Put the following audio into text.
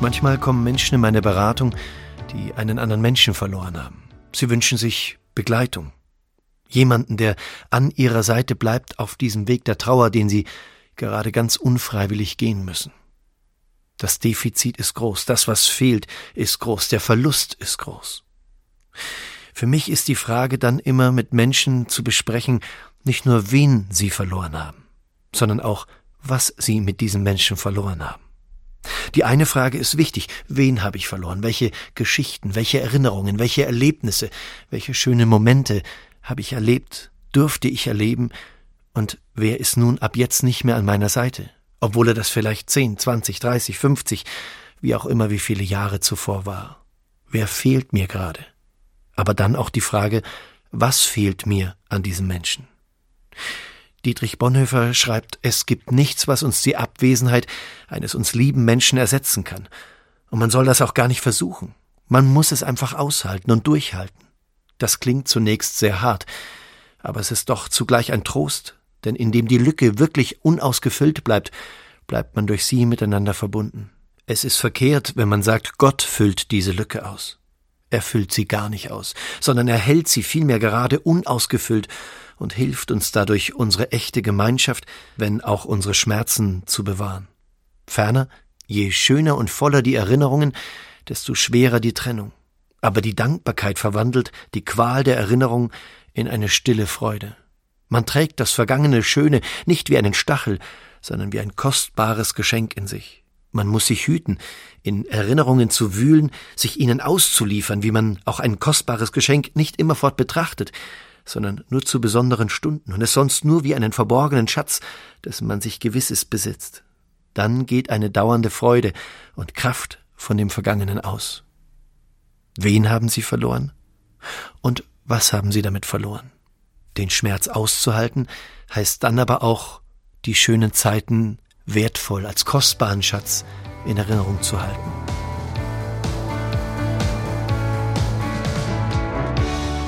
Manchmal kommen Menschen in meine Beratung, die einen anderen Menschen verloren haben. Sie wünschen sich Begleitung. Jemanden, der an ihrer Seite bleibt auf diesem Weg der Trauer, den sie gerade ganz unfreiwillig gehen müssen. Das Defizit ist groß, das, was fehlt, ist groß, der Verlust ist groß. Für mich ist die Frage dann immer mit Menschen zu besprechen, nicht nur wen sie verloren haben, sondern auch, was sie mit diesem Menschen verloren haben. Die eine Frage ist wichtig. Wen habe ich verloren? Welche Geschichten, welche Erinnerungen, welche Erlebnisse, welche schöne Momente habe ich erlebt, dürfte ich erleben? Und wer ist nun ab jetzt nicht mehr an meiner Seite? Obwohl er das vielleicht 10, 20, 30, 50, wie auch immer wie viele Jahre zuvor war. Wer fehlt mir gerade? Aber dann auch die Frage, was fehlt mir an diesem Menschen? Dietrich Bonhoeffer schreibt, es gibt nichts, was uns die Abwesenheit eines uns lieben Menschen ersetzen kann. Und man soll das auch gar nicht versuchen. Man muss es einfach aushalten und durchhalten. Das klingt zunächst sehr hart, aber es ist doch zugleich ein Trost, denn indem die Lücke wirklich unausgefüllt bleibt, bleibt man durch sie miteinander verbunden. Es ist verkehrt, wenn man sagt, Gott füllt diese Lücke aus. Er füllt sie gar nicht aus, sondern er hält sie vielmehr gerade unausgefüllt und hilft uns dadurch, unsere echte Gemeinschaft, wenn auch unsere Schmerzen zu bewahren. Ferner, je schöner und voller die Erinnerungen, desto schwerer die Trennung. Aber die Dankbarkeit verwandelt die Qual der Erinnerung in eine stille Freude. Man trägt das vergangene Schöne nicht wie einen Stachel, sondern wie ein kostbares Geschenk in sich. Man muss sich hüten, in Erinnerungen zu wühlen, sich ihnen auszuliefern, wie man auch ein kostbares Geschenk nicht immerfort betrachtet, sondern nur zu besonderen Stunden und es sonst nur wie einen verborgenen Schatz, dessen man sich gewisses besitzt. Dann geht eine dauernde Freude und Kraft von dem Vergangenen aus. Wen haben Sie verloren? Und was haben Sie damit verloren? Den Schmerz auszuhalten heißt dann aber auch, die schönen Zeiten wertvoll als kostbaren Schatz in Erinnerung zu halten.